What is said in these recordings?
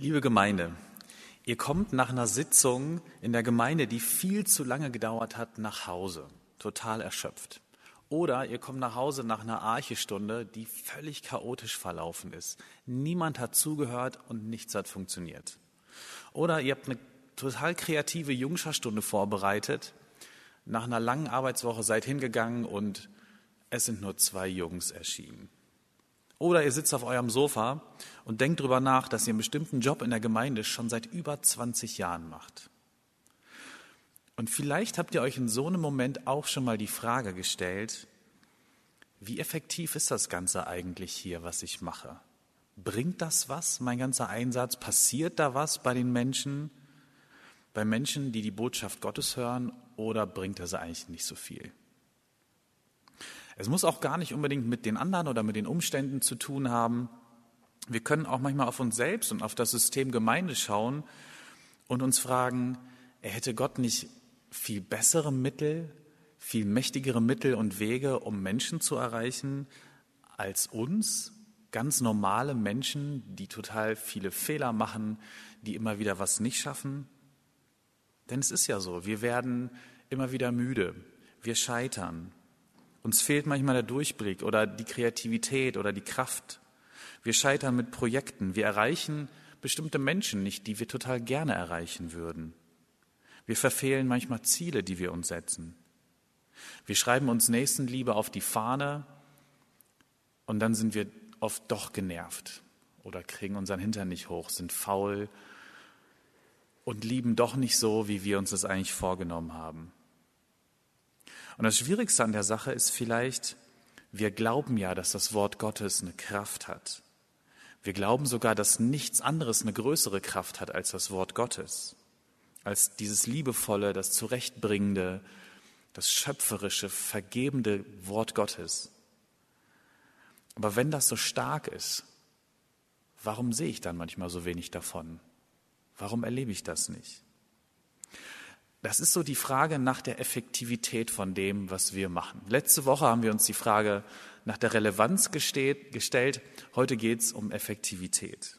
Liebe Gemeinde, ihr kommt nach einer Sitzung in der Gemeinde, die viel zu lange gedauert hat, nach Hause, total erschöpft. Oder ihr kommt nach Hause nach einer Archestunde, die völlig chaotisch verlaufen ist. Niemand hat zugehört und nichts hat funktioniert. Oder ihr habt eine total kreative Jungscharstunde vorbereitet, nach einer langen Arbeitswoche seid hingegangen und es sind nur zwei Jungs erschienen. Oder ihr sitzt auf eurem Sofa und denkt darüber nach, dass ihr einen bestimmten Job in der Gemeinde schon seit über 20 Jahren macht. Und vielleicht habt ihr euch in so einem Moment auch schon mal die Frage gestellt, wie effektiv ist das Ganze eigentlich hier, was ich mache? Bringt das was, mein ganzer Einsatz? Passiert da was bei den Menschen? Bei Menschen, die die Botschaft Gottes hören, oder bringt das eigentlich nicht so viel? Es muss auch gar nicht unbedingt mit den anderen oder mit den Umständen zu tun haben. Wir können auch manchmal auf uns selbst und auf das System Gemeinde schauen und uns fragen, er hätte Gott nicht viel bessere Mittel, viel mächtigere Mittel und Wege, um Menschen zu erreichen, als uns, ganz normale Menschen, die total viele Fehler machen, die immer wieder was nicht schaffen? Denn es ist ja so, wir werden immer wieder müde, wir scheitern, uns fehlt manchmal der Durchblick oder die Kreativität oder die Kraft. Wir scheitern mit Projekten. Wir erreichen bestimmte Menschen nicht, die wir total gerne erreichen würden. Wir verfehlen manchmal Ziele, die wir uns setzen. Wir schreiben uns Nächstenliebe auf die Fahne und dann sind wir oft doch genervt oder kriegen unseren Hintern nicht hoch, sind faul und lieben doch nicht so, wie wir uns das eigentlich vorgenommen haben. Und das Schwierigste an der Sache ist vielleicht, wir glauben ja, dass das Wort Gottes eine Kraft hat. Wir glauben sogar, dass nichts anderes eine größere Kraft hat als das Wort Gottes, als dieses liebevolle, das zurechtbringende, das schöpferische, vergebende Wort Gottes. Aber wenn das so stark ist, warum sehe ich dann manchmal so wenig davon? Warum erlebe ich das nicht? Das ist so die Frage nach der Effektivität von dem, was wir machen. Letzte Woche haben wir uns die Frage nach der Relevanz gestellt. Heute geht es um Effektivität.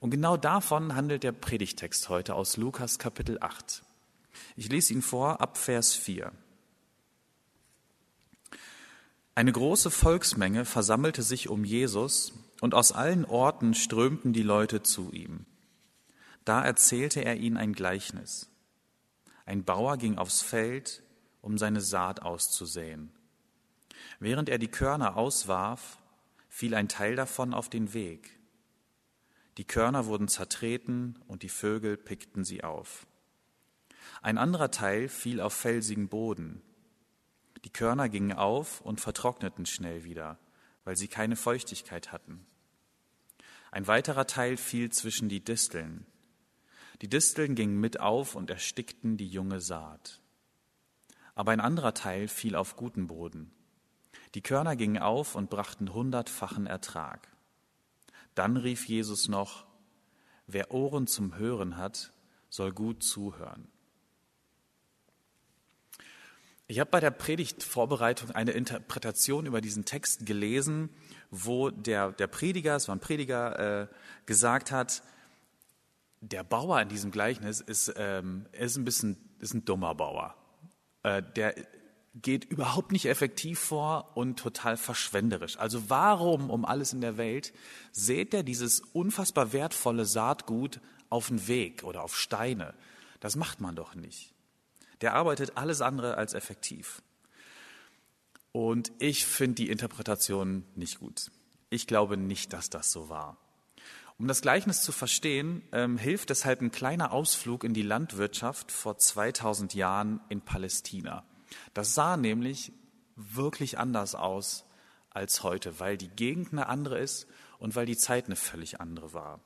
Und genau davon handelt der Predigtext heute aus Lukas Kapitel 8. Ich lese ihn vor ab Vers 4. Eine große Volksmenge versammelte sich um Jesus und aus allen Orten strömten die Leute zu ihm. Da erzählte er ihnen ein Gleichnis. Ein Bauer ging aufs Feld, um seine Saat auszusäen. Während er die Körner auswarf, fiel ein Teil davon auf den Weg. Die Körner wurden zertreten und die Vögel pickten sie auf. Ein anderer Teil fiel auf felsigen Boden. Die Körner gingen auf und vertrockneten schnell wieder, weil sie keine Feuchtigkeit hatten. Ein weiterer Teil fiel zwischen die Disteln. Die Disteln gingen mit auf und erstickten die junge Saat. Aber ein anderer Teil fiel auf guten Boden. Die Körner gingen auf und brachten hundertfachen Ertrag. Dann rief Jesus noch, wer Ohren zum Hören hat, soll gut zuhören. Ich habe bei der Predigtvorbereitung eine Interpretation über diesen Text gelesen, wo der, der Prediger, es war ein Prediger, äh, gesagt hat, der Bauer in diesem Gleichnis ist, ähm, ist ein bisschen ist ein dummer Bauer. Äh, der geht überhaupt nicht effektiv vor und total verschwenderisch. Also warum um alles in der Welt sät er dieses unfassbar wertvolle Saatgut auf den Weg oder auf Steine? Das macht man doch nicht. Der arbeitet alles andere als effektiv. Und ich finde die Interpretation nicht gut. Ich glaube nicht, dass das so war. Um das Gleichnis zu verstehen, ähm, hilft deshalb ein kleiner Ausflug in die Landwirtschaft vor 2000 Jahren in Palästina. Das sah nämlich wirklich anders aus als heute, weil die Gegend eine andere ist und weil die Zeit eine völlig andere war.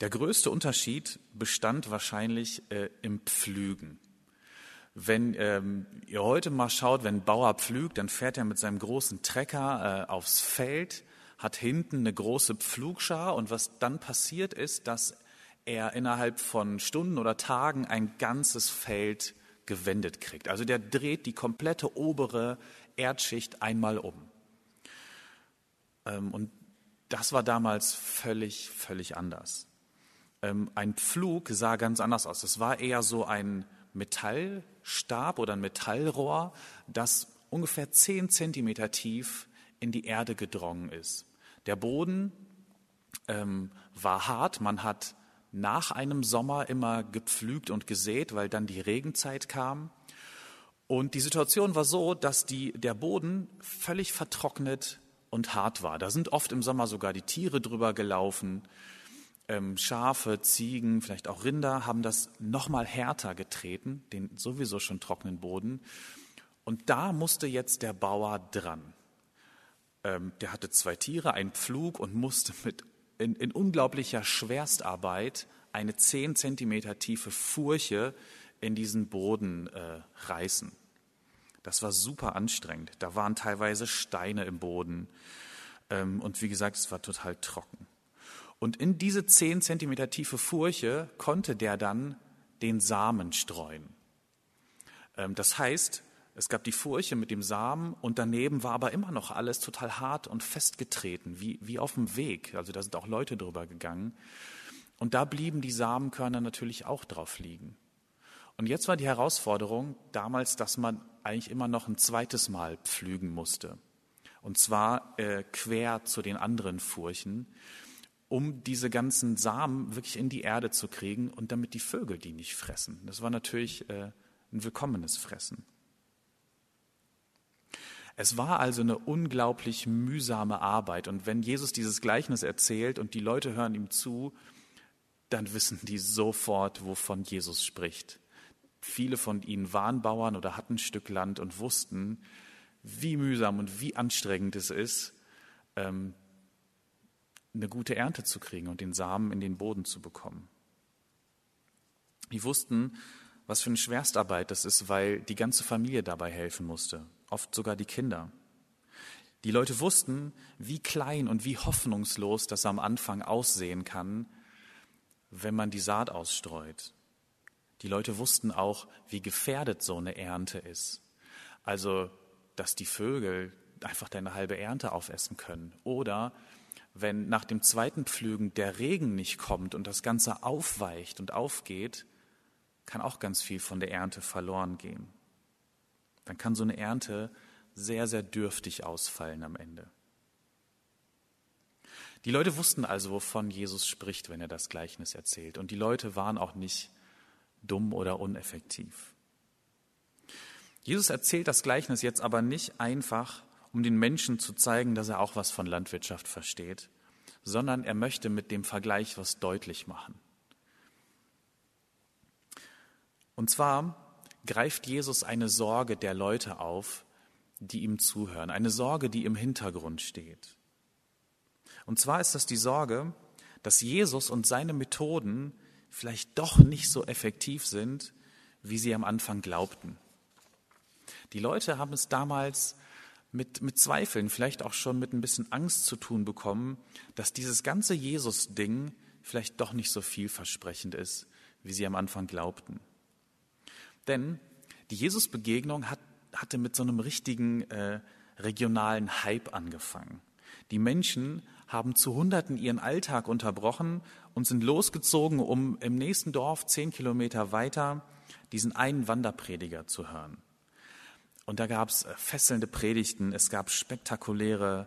Der größte Unterschied bestand wahrscheinlich äh, im Pflügen. Wenn ähm, ihr heute mal schaut, wenn ein Bauer pflügt, dann fährt er mit seinem großen Trecker äh, aufs Feld hat hinten eine große Pflugschar und was dann passiert ist, dass er innerhalb von Stunden oder Tagen ein ganzes Feld gewendet kriegt. Also der dreht die komplette obere Erdschicht einmal um. Ähm, und das war damals völlig, völlig anders. Ähm, ein Pflug sah ganz anders aus. Es war eher so ein Metallstab oder ein Metallrohr, das ungefähr zehn Zentimeter tief in die Erde gedrungen ist. Der Boden ähm, war hart. Man hat nach einem Sommer immer gepflügt und gesät, weil dann die Regenzeit kam. Und die Situation war so, dass die, der Boden völlig vertrocknet und hart war. Da sind oft im Sommer sogar die Tiere drüber gelaufen. Ähm, Schafe, Ziegen, vielleicht auch Rinder haben das nochmal härter getreten, den sowieso schon trockenen Boden. Und da musste jetzt der Bauer dran. Ähm, der hatte zwei Tiere, einen Pflug und musste mit in, in unglaublicher Schwerstarbeit eine zehn Zentimeter tiefe Furche in diesen Boden äh, reißen. Das war super anstrengend. Da waren teilweise Steine im Boden. Ähm, und wie gesagt, es war total trocken. Und in diese zehn Zentimeter tiefe Furche konnte der dann den Samen streuen. Ähm, das heißt, es gab die Furche mit dem Samen und daneben war aber immer noch alles total hart und festgetreten, wie, wie auf dem Weg. Also da sind auch Leute drüber gegangen. Und da blieben die Samenkörner natürlich auch drauf liegen. Und jetzt war die Herausforderung damals, dass man eigentlich immer noch ein zweites Mal pflügen musste. Und zwar äh, quer zu den anderen Furchen, um diese ganzen Samen wirklich in die Erde zu kriegen und damit die Vögel die nicht fressen. Das war natürlich äh, ein willkommenes Fressen. Es war also eine unglaublich mühsame Arbeit. Und wenn Jesus dieses Gleichnis erzählt und die Leute hören ihm zu, dann wissen die sofort, wovon Jesus spricht. Viele von ihnen waren Bauern oder hatten ein Stück Land und wussten, wie mühsam und wie anstrengend es ist, ähm, eine gute Ernte zu kriegen und den Samen in den Boden zu bekommen. Die wussten, was für eine Schwerstarbeit das ist, weil die ganze Familie dabei helfen musste oft sogar die Kinder. Die Leute wussten, wie klein und wie hoffnungslos das am Anfang aussehen kann, wenn man die Saat ausstreut. Die Leute wussten auch, wie gefährdet so eine Ernte ist. Also, dass die Vögel einfach deine halbe Ernte aufessen können. Oder wenn nach dem zweiten Pflügen der Regen nicht kommt und das Ganze aufweicht und aufgeht, kann auch ganz viel von der Ernte verloren gehen dann kann so eine Ernte sehr, sehr dürftig ausfallen am Ende. Die Leute wussten also, wovon Jesus spricht, wenn er das Gleichnis erzählt. Und die Leute waren auch nicht dumm oder uneffektiv. Jesus erzählt das Gleichnis jetzt aber nicht einfach, um den Menschen zu zeigen, dass er auch was von Landwirtschaft versteht, sondern er möchte mit dem Vergleich was deutlich machen. Und zwar greift Jesus eine Sorge der Leute auf, die ihm zuhören, eine Sorge, die im Hintergrund steht. Und zwar ist das die Sorge, dass Jesus und seine Methoden vielleicht doch nicht so effektiv sind, wie sie am Anfang glaubten. Die Leute haben es damals mit, mit Zweifeln, vielleicht auch schon mit ein bisschen Angst zu tun bekommen, dass dieses ganze Jesus-Ding vielleicht doch nicht so vielversprechend ist, wie sie am Anfang glaubten. Denn die Jesus-Begegnung hat, hatte mit so einem richtigen äh, regionalen Hype angefangen. Die Menschen haben zu Hunderten ihren Alltag unterbrochen und sind losgezogen, um im nächsten Dorf zehn Kilometer weiter diesen einen Wanderprediger zu hören. Und da gab es äh, fesselnde Predigten, es gab spektakuläre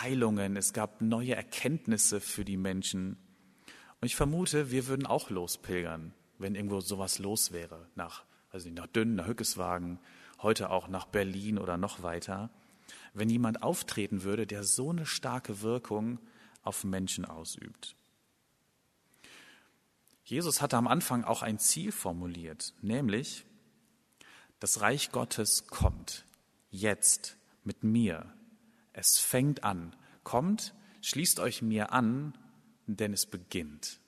Heilungen, es gab neue Erkenntnisse für die Menschen. Und ich vermute, wir würden auch lospilgern, wenn irgendwo sowas los wäre, nach also nach Dünn, nach Hückeswagen, heute auch nach Berlin oder noch weiter, wenn jemand auftreten würde, der so eine starke Wirkung auf Menschen ausübt. Jesus hatte am Anfang auch ein Ziel formuliert, nämlich, das Reich Gottes kommt jetzt mit mir. Es fängt an. Kommt, schließt euch mir an, denn es beginnt.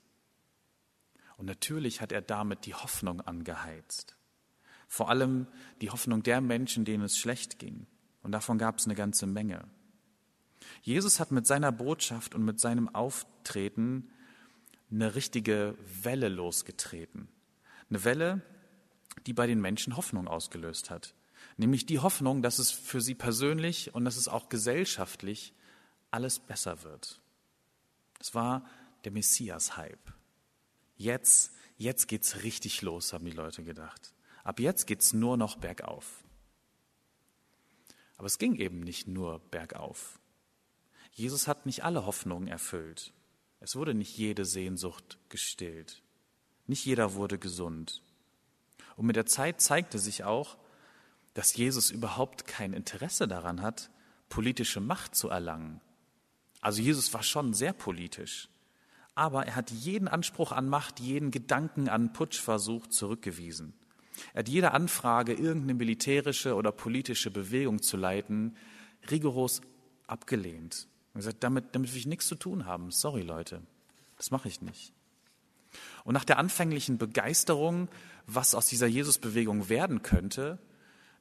Und natürlich hat er damit die Hoffnung angeheizt. Vor allem die Hoffnung der Menschen, denen es schlecht ging. Und davon gab es eine ganze Menge. Jesus hat mit seiner Botschaft und mit seinem Auftreten eine richtige Welle losgetreten. Eine Welle, die bei den Menschen Hoffnung ausgelöst hat. Nämlich die Hoffnung, dass es für sie persönlich und dass es auch gesellschaftlich alles besser wird. Es war der Messias-Hype. Jetzt, jetzt geht's richtig los, haben die Leute gedacht. Ab jetzt geht's nur noch bergauf. Aber es ging eben nicht nur bergauf. Jesus hat nicht alle Hoffnungen erfüllt. Es wurde nicht jede Sehnsucht gestillt. Nicht jeder wurde gesund. Und mit der Zeit zeigte sich auch, dass Jesus überhaupt kein Interesse daran hat, politische Macht zu erlangen. Also Jesus war schon sehr politisch, aber er hat jeden Anspruch an Macht, jeden Gedanken an Putschversuch zurückgewiesen. Er hat jede Anfrage, irgendeine militärische oder politische Bewegung zu leiten, rigoros abgelehnt. Er hat gesagt, damit, damit will ich nichts zu tun haben. Sorry, Leute, das mache ich nicht. Und nach der anfänglichen Begeisterung, was aus dieser Jesus-Bewegung werden könnte,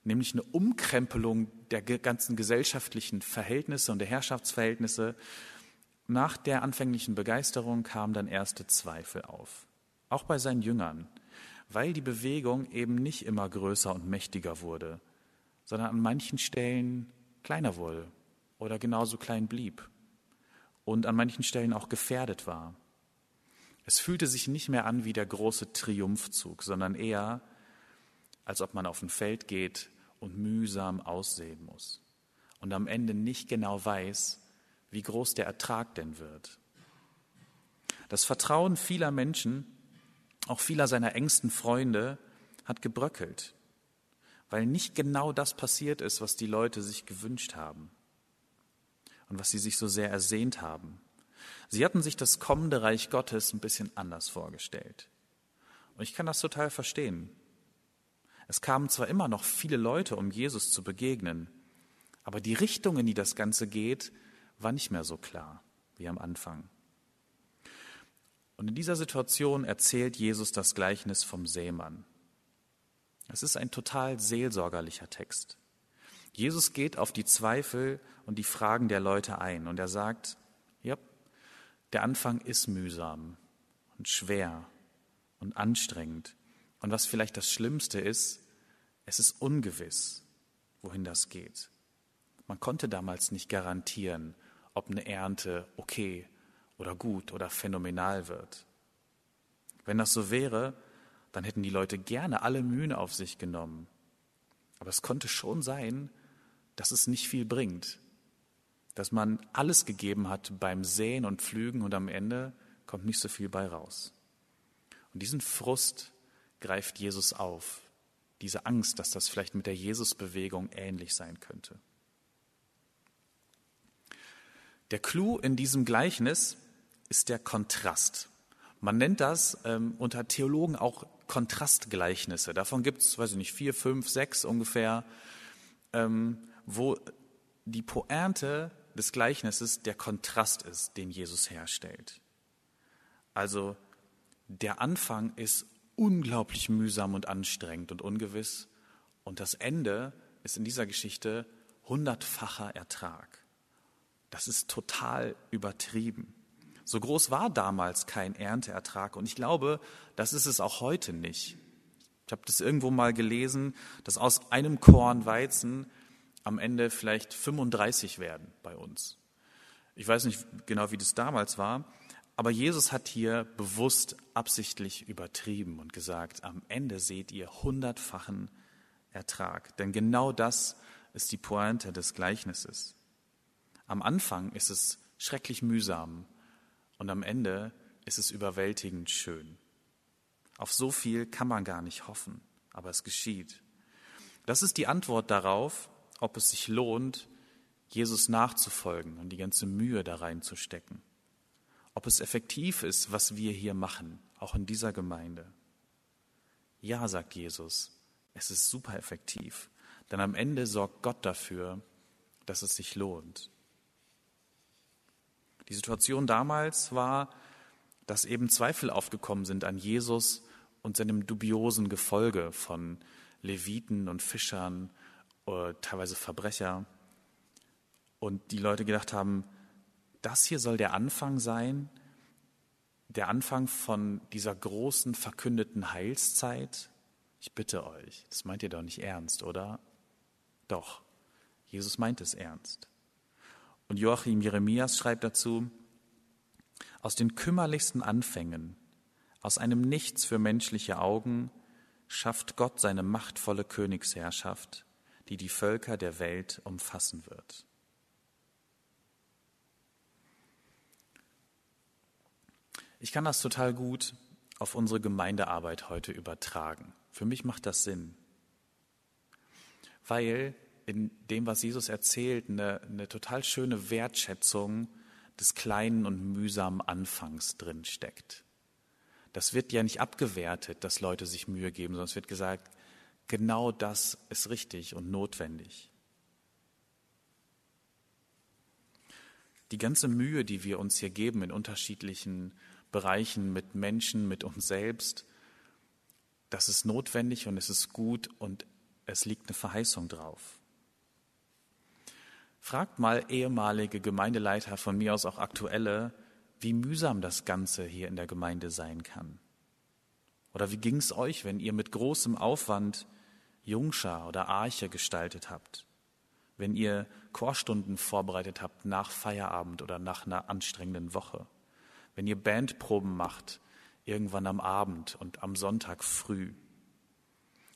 nämlich eine Umkrempelung der ganzen gesellschaftlichen Verhältnisse und der Herrschaftsverhältnisse, nach der anfänglichen Begeisterung kamen dann erste Zweifel auf. Auch bei seinen Jüngern, weil die Bewegung eben nicht immer größer und mächtiger wurde, sondern an manchen Stellen kleiner wurde oder genauso klein blieb und an manchen Stellen auch gefährdet war. Es fühlte sich nicht mehr an wie der große Triumphzug, sondern eher, als ob man auf ein Feld geht und mühsam aussehen muss und am Ende nicht genau weiß, wie groß der Ertrag denn wird. Das Vertrauen vieler Menschen, auch vieler seiner engsten Freunde, hat gebröckelt, weil nicht genau das passiert ist, was die Leute sich gewünscht haben und was sie sich so sehr ersehnt haben. Sie hatten sich das kommende Reich Gottes ein bisschen anders vorgestellt. Und ich kann das total verstehen. Es kamen zwar immer noch viele Leute, um Jesus zu begegnen, aber die Richtung, in die das Ganze geht, war nicht mehr so klar wie am Anfang. Und in dieser Situation erzählt Jesus das Gleichnis vom Seemann. Es ist ein total seelsorgerlicher Text. Jesus geht auf die Zweifel und die Fragen der Leute ein und er sagt, ja, der Anfang ist mühsam und schwer und anstrengend. Und was vielleicht das Schlimmste ist, es ist ungewiss, wohin das geht. Man konnte damals nicht garantieren, ob eine Ernte okay oder gut oder phänomenal wird. Wenn das so wäre, dann hätten die Leute gerne alle Mühen auf sich genommen. Aber es konnte schon sein, dass es nicht viel bringt, dass man alles gegeben hat beim Säen und Pflügen und am Ende kommt nicht so viel bei raus. Und diesen Frust greift Jesus auf, diese Angst, dass das vielleicht mit der Jesusbewegung ähnlich sein könnte. Der Clou in diesem Gleichnis ist der Kontrast. Man nennt das ähm, unter Theologen auch Kontrastgleichnisse. Davon gibt es, weiß ich nicht, vier, fünf, sechs ungefähr, ähm, wo die Pointe des Gleichnisses der Kontrast ist, den Jesus herstellt. Also der Anfang ist unglaublich mühsam und anstrengend und ungewiss und das Ende ist in dieser Geschichte hundertfacher Ertrag. Das ist total übertrieben. So groß war damals kein Ernteertrag und ich glaube, das ist es auch heute nicht. Ich habe das irgendwo mal gelesen, dass aus einem Korn Weizen am Ende vielleicht 35 werden bei uns. Ich weiß nicht genau, wie das damals war, aber Jesus hat hier bewusst absichtlich übertrieben und gesagt, am Ende seht ihr hundertfachen Ertrag. Denn genau das ist die Pointe des Gleichnisses. Am Anfang ist es schrecklich mühsam und am Ende ist es überwältigend schön. Auf so viel kann man gar nicht hoffen, aber es geschieht. Das ist die Antwort darauf, ob es sich lohnt, Jesus nachzufolgen und die ganze Mühe da reinzustecken. Ob es effektiv ist, was wir hier machen, auch in dieser Gemeinde. Ja, sagt Jesus, es ist super effektiv, denn am Ende sorgt Gott dafür, dass es sich lohnt. Die Situation damals war, dass eben Zweifel aufgekommen sind an Jesus und seinem dubiosen Gefolge von Leviten und Fischern oder teilweise Verbrecher. Und die Leute gedacht haben, das hier soll der Anfang sein, der Anfang von dieser großen verkündeten Heilszeit. Ich bitte euch, das meint ihr doch nicht ernst, oder? Doch, Jesus meint es ernst. Und Joachim Jeremias schreibt dazu, Aus den kümmerlichsten Anfängen, aus einem Nichts für menschliche Augen, schafft Gott seine machtvolle Königsherrschaft, die die Völker der Welt umfassen wird. Ich kann das total gut auf unsere Gemeindearbeit heute übertragen. Für mich macht das Sinn, weil in dem, was Jesus erzählt, eine, eine total schöne Wertschätzung des kleinen und mühsamen Anfangs drin steckt. Das wird ja nicht abgewertet, dass Leute sich Mühe geben, sondern es wird gesagt, genau das ist richtig und notwendig. Die ganze Mühe, die wir uns hier geben in unterschiedlichen Bereichen mit Menschen, mit uns selbst. Das ist notwendig und es ist gut und es liegt eine Verheißung drauf. Fragt mal ehemalige Gemeindeleiter, von mir aus auch aktuelle, wie mühsam das Ganze hier in der Gemeinde sein kann. Oder wie ging es euch, wenn ihr mit großem Aufwand Jungschar oder Arche gestaltet habt? Wenn ihr Chorstunden vorbereitet habt nach Feierabend oder nach einer anstrengenden Woche? wenn ihr Bandproben macht, irgendwann am Abend und am Sonntag früh.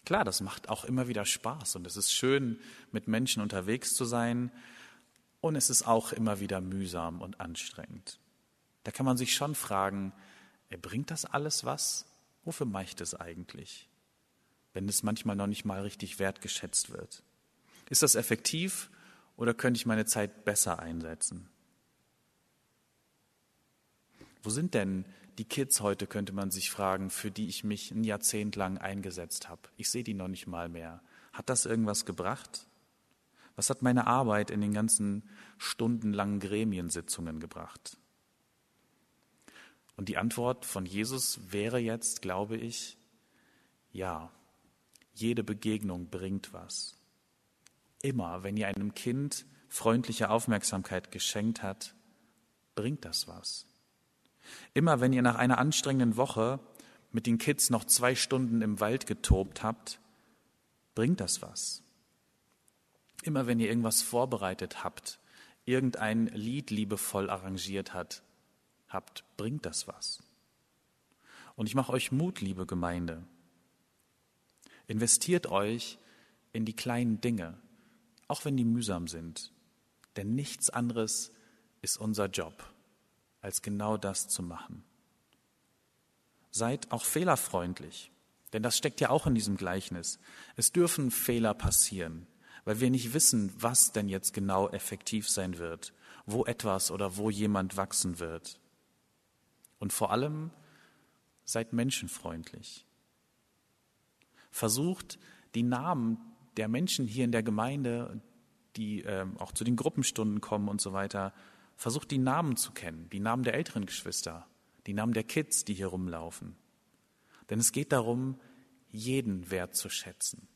Klar, das macht auch immer wieder Spaß und es ist schön, mit Menschen unterwegs zu sein und es ist auch immer wieder mühsam und anstrengend. Da kann man sich schon fragen, bringt das alles was? Wofür mache ich das eigentlich? Wenn es manchmal noch nicht mal richtig wertgeschätzt wird. Ist das effektiv oder könnte ich meine Zeit besser einsetzen? Wo sind denn die Kids heute, könnte man sich fragen, für die ich mich ein Jahrzehnt lang eingesetzt habe? Ich sehe die noch nicht mal mehr. Hat das irgendwas gebracht? Was hat meine Arbeit in den ganzen stundenlangen Gremiensitzungen gebracht? Und die Antwort von Jesus wäre jetzt, glaube ich, ja, jede Begegnung bringt was. Immer, wenn ihr einem Kind freundliche Aufmerksamkeit geschenkt hat, bringt das was. Immer wenn ihr nach einer anstrengenden Woche mit den Kids noch zwei Stunden im Wald getobt habt, bringt das was. Immer wenn ihr irgendwas vorbereitet habt, irgendein Lied liebevoll arrangiert hat, habt, bringt das was. Und ich mache euch Mut, liebe Gemeinde. Investiert euch in die kleinen Dinge, auch wenn die mühsam sind. Denn nichts anderes ist unser Job als genau das zu machen. Seid auch fehlerfreundlich, denn das steckt ja auch in diesem Gleichnis. Es dürfen Fehler passieren, weil wir nicht wissen, was denn jetzt genau effektiv sein wird, wo etwas oder wo jemand wachsen wird. Und vor allem seid menschenfreundlich. Versucht die Namen der Menschen hier in der Gemeinde, die äh, auch zu den Gruppenstunden kommen und so weiter, Versucht die Namen zu kennen, die Namen der älteren Geschwister, die Namen der Kids, die hier rumlaufen. Denn es geht darum, jeden wertzuschätzen.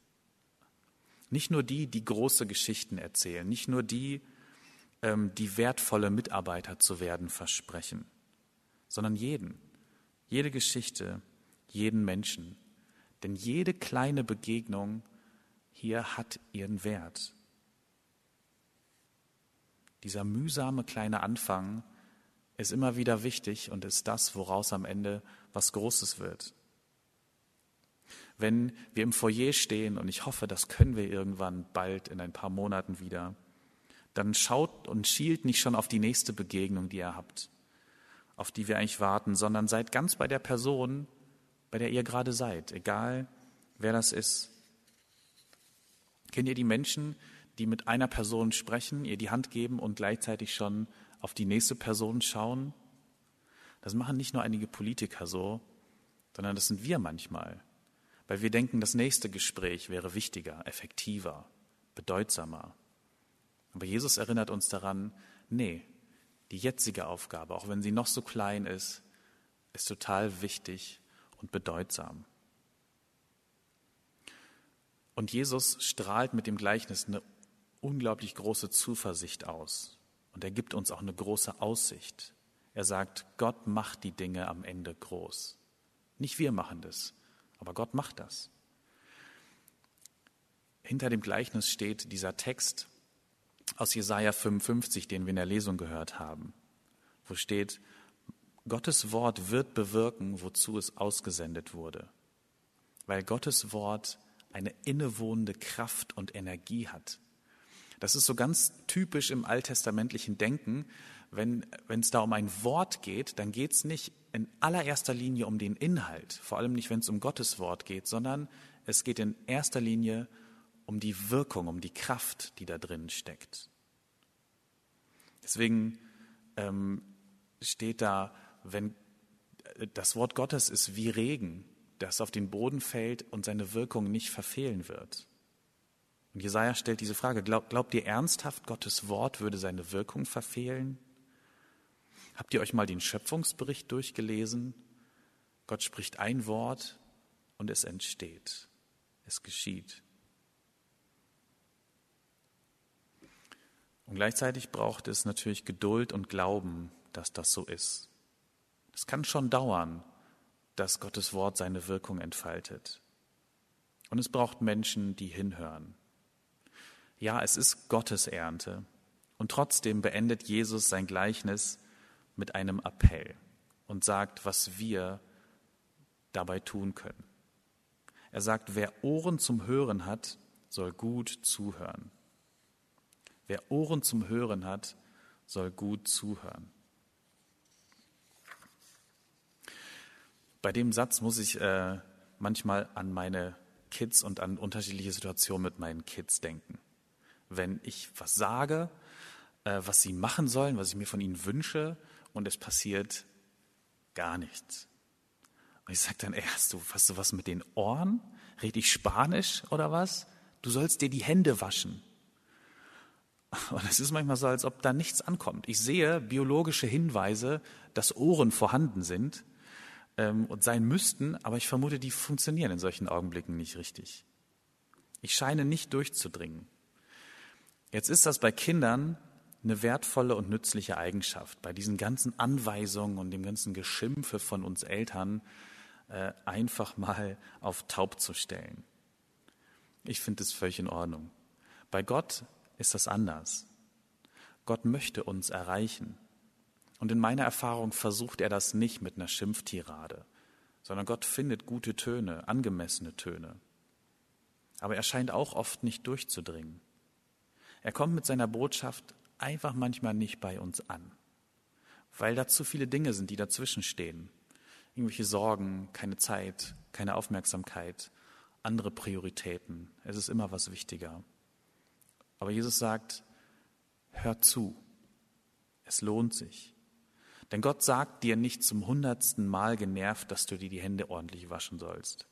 Nicht nur die, die große Geschichten erzählen, nicht nur die, ähm, die wertvolle Mitarbeiter zu werden versprechen, sondern jeden, jede Geschichte, jeden Menschen. Denn jede kleine Begegnung hier hat ihren Wert. Dieser mühsame kleine Anfang ist immer wieder wichtig und ist das, woraus am Ende was Großes wird. Wenn wir im Foyer stehen, und ich hoffe, das können wir irgendwann bald in ein paar Monaten wieder, dann schaut und schielt nicht schon auf die nächste Begegnung, die ihr habt, auf die wir eigentlich warten, sondern seid ganz bei der Person, bei der ihr gerade seid, egal wer das ist. Kennt ihr die Menschen, die mit einer Person sprechen, ihr die Hand geben und gleichzeitig schon auf die nächste Person schauen. Das machen nicht nur einige Politiker so, sondern das sind wir manchmal, weil wir denken, das nächste Gespräch wäre wichtiger, effektiver, bedeutsamer. Aber Jesus erinnert uns daran, nee, die jetzige Aufgabe, auch wenn sie noch so klein ist, ist total wichtig und bedeutsam. Und Jesus strahlt mit dem Gleichnis eine unglaublich große Zuversicht aus. Und er gibt uns auch eine große Aussicht. Er sagt, Gott macht die Dinge am Ende groß. Nicht wir machen das, aber Gott macht das. Hinter dem Gleichnis steht dieser Text aus Jesaja 55, den wir in der Lesung gehört haben, wo steht, Gottes Wort wird bewirken, wozu es ausgesendet wurde, weil Gottes Wort eine innewohnende Kraft und Energie hat. Das ist so ganz typisch im alttestamentlichen Denken. Wenn es da um ein Wort geht, dann geht es nicht in allererster Linie um den Inhalt, vor allem nicht, wenn es um Gottes Wort geht, sondern es geht in erster Linie um die Wirkung, um die Kraft, die da drin steckt. Deswegen ähm, steht da, wenn äh, das Wort Gottes ist wie Regen, das auf den Boden fällt und seine Wirkung nicht verfehlen wird. Und Jesaja stellt diese Frage: glaub, Glaubt ihr ernsthaft, Gottes Wort würde seine Wirkung verfehlen? Habt ihr euch mal den Schöpfungsbericht durchgelesen? Gott spricht ein Wort und es entsteht. Es geschieht. Und gleichzeitig braucht es natürlich Geduld und Glauben, dass das so ist. Es kann schon dauern, dass Gottes Wort seine Wirkung entfaltet. Und es braucht Menschen, die hinhören. Ja, es ist Gottes Ernte. Und trotzdem beendet Jesus sein Gleichnis mit einem Appell und sagt, was wir dabei tun können. Er sagt, wer Ohren zum Hören hat, soll gut zuhören. Wer Ohren zum Hören hat, soll gut zuhören. Bei dem Satz muss ich äh, manchmal an meine Kids und an unterschiedliche Situationen mit meinen Kids denken. Wenn ich was sage, äh, was sie machen sollen, was ich mir von ihnen wünsche, und es passiert gar nichts. Und ich sage dann, ey, hast du, hast du was mit den Ohren? Red ich Spanisch oder was? Du sollst dir die Hände waschen. Und es ist manchmal so, als ob da nichts ankommt. Ich sehe biologische Hinweise, dass Ohren vorhanden sind ähm, und sein müssten, aber ich vermute, die funktionieren in solchen Augenblicken nicht richtig. Ich scheine nicht durchzudringen. Jetzt ist das bei Kindern eine wertvolle und nützliche Eigenschaft, bei diesen ganzen Anweisungen und dem ganzen Geschimpfe von uns Eltern äh, einfach mal auf taub zu stellen. Ich finde es völlig in Ordnung. Bei Gott ist das anders. Gott möchte uns erreichen. Und in meiner Erfahrung versucht er das nicht mit einer Schimpftirade, sondern Gott findet gute Töne, angemessene Töne. Aber er scheint auch oft nicht durchzudringen. Er kommt mit seiner Botschaft einfach manchmal nicht bei uns an, weil da zu viele Dinge sind, die dazwischen stehen. Irgendwelche Sorgen, keine Zeit, keine Aufmerksamkeit, andere Prioritäten. Es ist immer was wichtiger. Aber Jesus sagt, hör zu, es lohnt sich. Denn Gott sagt dir nicht zum hundertsten Mal genervt, dass du dir die Hände ordentlich waschen sollst,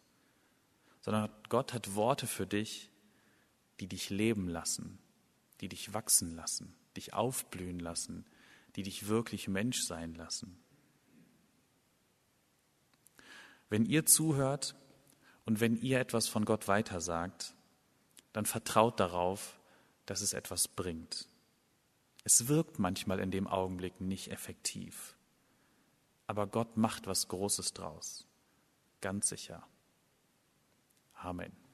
sondern Gott hat Worte für dich, die dich leben lassen, die dich wachsen lassen, dich aufblühen lassen, die dich wirklich Mensch sein lassen. Wenn ihr zuhört und wenn ihr etwas von Gott weitersagt, dann vertraut darauf, dass es etwas bringt. Es wirkt manchmal in dem Augenblick nicht effektiv, aber Gott macht was Großes draus, ganz sicher. Amen.